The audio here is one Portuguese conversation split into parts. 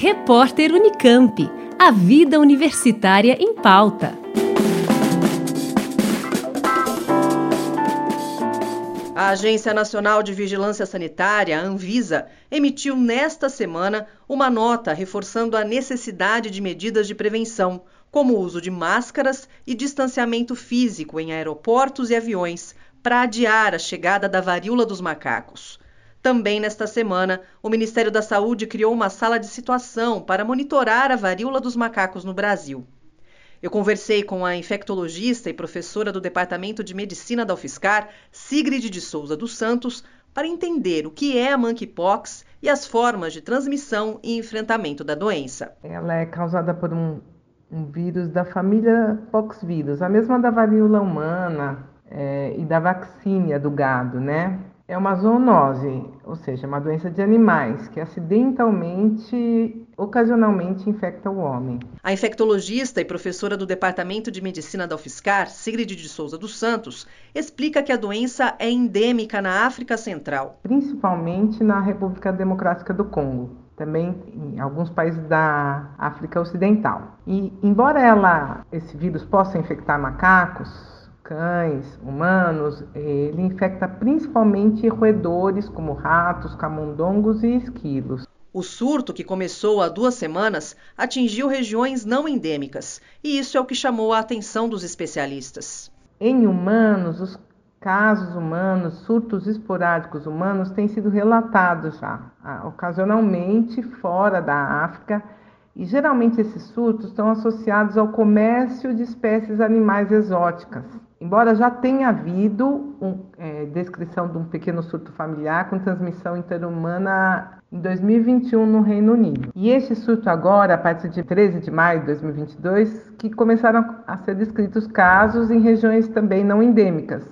Repórter Unicamp. A vida universitária em pauta. A Agência Nacional de Vigilância Sanitária, Anvisa, emitiu nesta semana uma nota reforçando a necessidade de medidas de prevenção, como o uso de máscaras e distanciamento físico em aeroportos e aviões, para adiar a chegada da varíola dos macacos. Também nesta semana, o Ministério da Saúde criou uma sala de situação para monitorar a varíola dos macacos no Brasil. Eu conversei com a infectologista e professora do Departamento de Medicina da UFSCar, Sigrid de Souza dos Santos, para entender o que é a monkeypox e as formas de transmissão e enfrentamento da doença. Ela é causada por um, um vírus da família poxvírus, a mesma da varíola humana é, e da vacínia do gado, né? É uma zoonose, ou seja, uma doença de animais que acidentalmente, ocasionalmente infecta o homem. A infectologista e professora do Departamento de Medicina da UFSCar, Sigrid de Souza dos Santos, explica que a doença é endêmica na África Central. Principalmente na República Democrática do Congo, também em alguns países da África Ocidental. E embora ela, esse vírus possa infectar macacos, cães, humanos, ele infecta principalmente roedores como ratos, camundongos e esquilos. O surto, que começou há duas semanas, atingiu regiões não endêmicas, e isso é o que chamou a atenção dos especialistas. Em humanos, os casos humanos, surtos esporádicos humanos, têm sido relatados já, ocasionalmente fora da África, e geralmente esses surtos estão associados ao comércio de espécies animais exóticas. Embora já tenha havido um, é, descrição de um pequeno surto familiar com transmissão interhumana em 2021 no Reino Unido. E este surto agora, a partir de 13 de maio de 2022, que começaram a ser descritos casos em regiões também não endêmicas,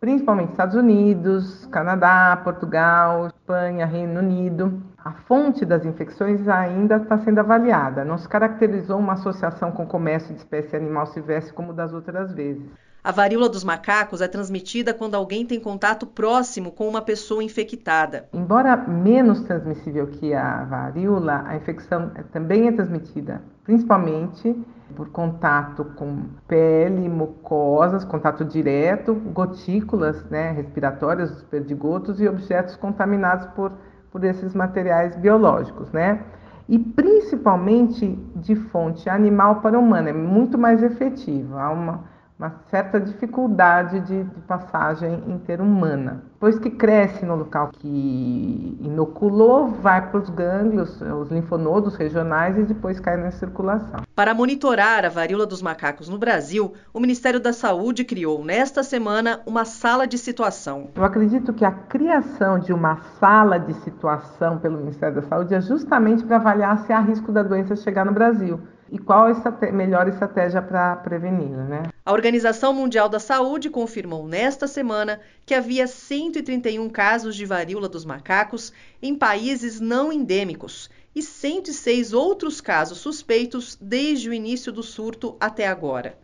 principalmente Estados Unidos, Canadá, Portugal, Espanha, Reino Unido. A fonte das infecções ainda está sendo avaliada. Não se caracterizou uma associação com o comércio de espécie animal silvestre como das outras vezes. A varíola dos macacos é transmitida quando alguém tem contato próximo com uma pessoa infectada. Embora menos transmissível que a varíola, a infecção também é transmitida, principalmente por contato com pele, mucosas, contato direto, gotículas né, respiratórias, os perdigotos e objetos contaminados por, por esses materiais biológicos, né? E principalmente de fonte animal para humana, é muito mais efetivo. Há uma, uma certa dificuldade de, de passagem interhumana. Depois que cresce no local que inoculou, vai para os gânglios, os linfonodos regionais e depois cai na circulação. Para monitorar a varíola dos macacos no Brasil, o Ministério da Saúde criou nesta semana uma sala de situação. Eu acredito que a criação de uma sala de situação pelo Ministério da Saúde é justamente para avaliar se há risco da doença chegar no Brasil e qual a melhor estratégia para prevenir, né? A Organização Mundial da Saúde confirmou nesta semana que havia 131 casos de varíola dos macacos em países não endêmicos e 106 outros casos suspeitos desde o início do surto até agora.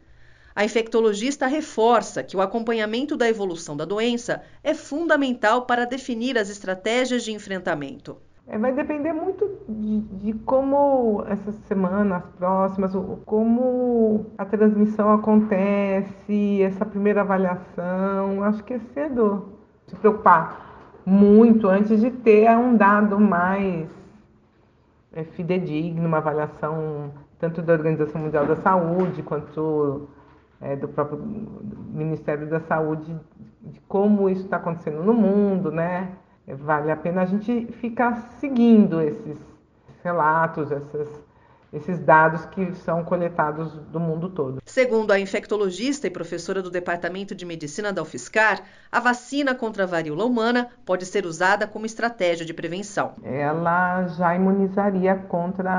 A infectologista reforça que o acompanhamento da evolução da doença é fundamental para definir as estratégias de enfrentamento. É, vai depender muito de, de, como essa semana, as próximas, como a transmissão acontece, essa primeira avaliação. Acho que é cedo se preocupar muito antes de ter um dado mais é, fidedigno, uma avaliação tanto da Organização Mundial da Saúde quanto é, do próprio Ministério da Saúde de como isso está acontecendo no mundo, né? Vale a pena a gente ficar seguindo esses relatos, essas, esses dados que são coletados do mundo todo. Segundo a infectologista e professora do Departamento de Medicina da UFSCar, a vacina contra a varíola humana pode ser usada como estratégia de prevenção. Ela já imunizaria contra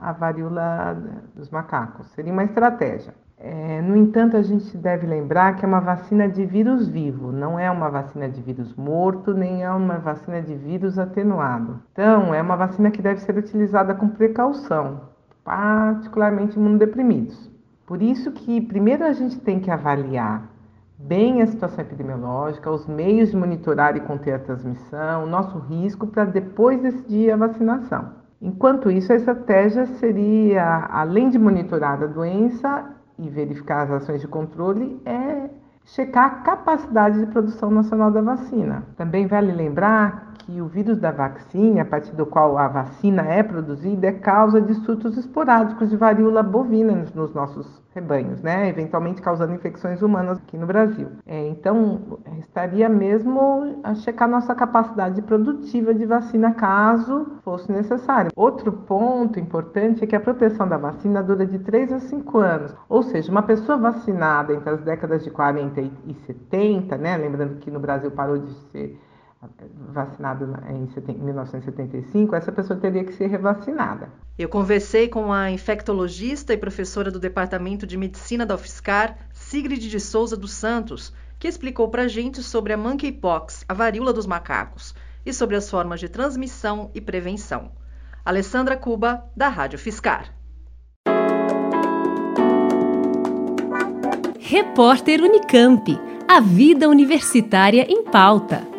a varíola dos macacos. Seria uma estratégia. É, no entanto, a gente deve lembrar que é uma vacina de vírus vivo, não é uma vacina de vírus morto, nem é uma vacina de vírus atenuado. Então, é uma vacina que deve ser utilizada com precaução, particularmente imunodeprimidos. Por isso que primeiro a gente tem que avaliar bem a situação epidemiológica, os meios de monitorar e conter a transmissão, o nosso risco, para depois decidir a vacinação. Enquanto isso, a estratégia seria, além de monitorar a doença e verificar as ações de controle, é checar a capacidade de produção nacional da vacina. Também vale lembrar que o vírus da vacina, a partir do qual a vacina é produzida, é causa de surtos esporádicos de varíola bovina nos nossos rebanhos, né? Eventualmente causando infecções humanas aqui no Brasil. É, então, estaria mesmo a checar nossa capacidade produtiva de vacina caso fosse necessário. Outro ponto importante é que a proteção da vacina dura de 3 a 5 anos. Ou seja, uma pessoa vacinada entre as décadas de 40 e 70, né? Lembrando que no Brasil parou de ser vacinado em 1975, essa pessoa teria que ser revacinada. Eu conversei com a infectologista e professora do Departamento de Medicina da UFSCar, Sigrid de Souza dos Santos, que explicou para a gente sobre a monkeypox, a varíola dos macacos, e sobre as formas de transmissão e prevenção. Alessandra Cuba, da Rádio Fiscar. Repórter Unicamp. A vida universitária em pauta.